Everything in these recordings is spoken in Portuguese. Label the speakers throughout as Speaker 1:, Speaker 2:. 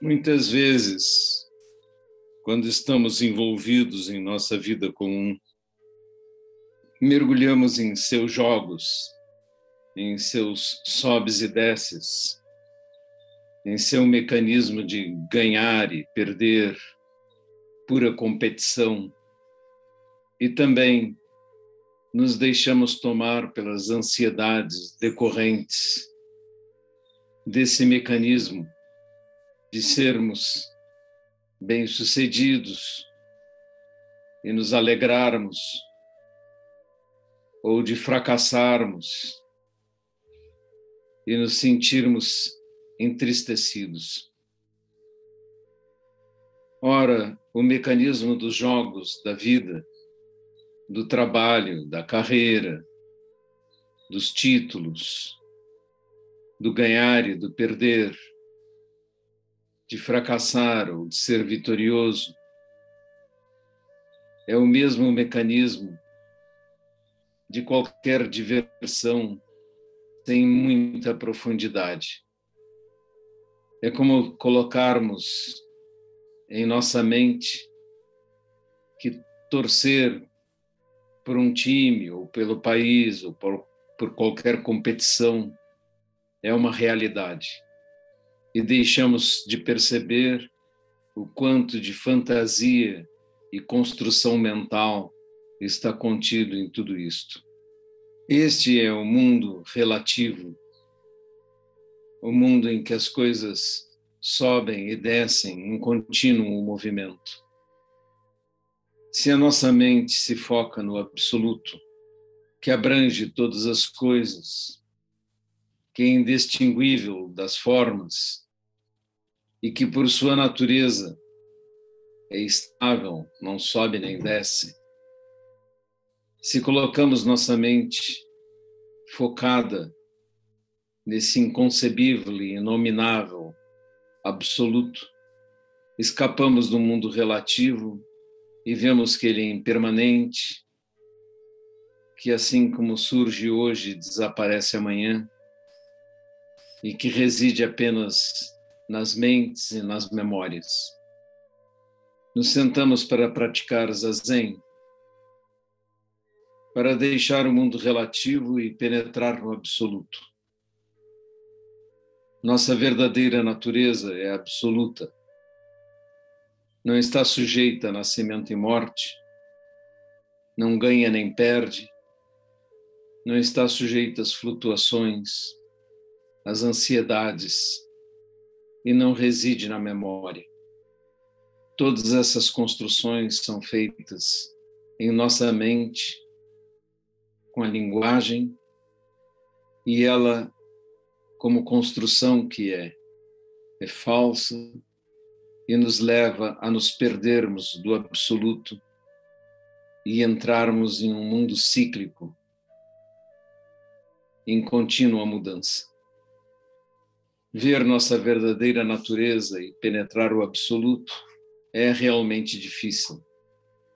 Speaker 1: Muitas vezes, quando estamos envolvidos em nossa vida comum, mergulhamos em seus jogos, em seus sobes e desces, em seu mecanismo de ganhar e perder, pura competição, e também nos deixamos tomar pelas ansiedades decorrentes desse mecanismo de sermos bem-sucedidos e nos alegrarmos, ou de fracassarmos e nos sentirmos entristecidos. Ora, o mecanismo dos jogos da vida, do trabalho, da carreira, dos títulos, do ganhar e do perder, de fracassar ou de ser vitorioso. É o mesmo mecanismo de qualquer diversão sem muita profundidade. É como colocarmos em nossa mente que torcer por um time ou pelo país ou por, por qualquer competição é uma realidade e deixamos de perceber o quanto de fantasia e construção mental está contido em tudo isto. Este é o mundo relativo, o mundo em que as coisas sobem e descem em contínuo movimento. Se a nossa mente se foca no absoluto, que abrange todas as coisas, que é indistinguível das formas e que, por sua natureza, é estável, não sobe nem desce. Se colocamos nossa mente focada nesse inconcebível e inominável absoluto, escapamos do mundo relativo e vemos que ele é impermanente, que assim como surge hoje, desaparece amanhã e que reside apenas nas mentes e nas memórias. Nos sentamos para praticar zazen, para deixar o mundo relativo e penetrar no absoluto. Nossa verdadeira natureza é absoluta. Não está sujeita a nascimento e morte, não ganha nem perde, não está sujeita às flutuações, as ansiedades e não reside na memória. Todas essas construções são feitas em nossa mente, com a linguagem, e ela, como construção que é, é falsa e nos leva a nos perdermos do absoluto e entrarmos em um mundo cíclico, em contínua mudança. Ver nossa verdadeira natureza e penetrar o absoluto é realmente difícil,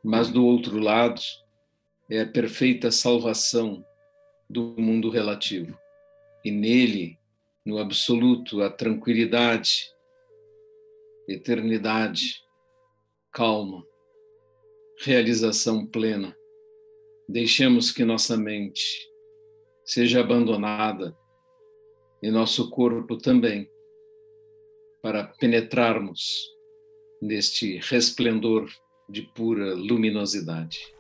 Speaker 1: mas do outro lado é a perfeita salvação do mundo relativo. E nele, no absoluto, a tranquilidade, eternidade, calma, realização plena. Deixemos que nossa mente seja abandonada e nosso corpo também, para penetrarmos neste resplendor de pura luminosidade.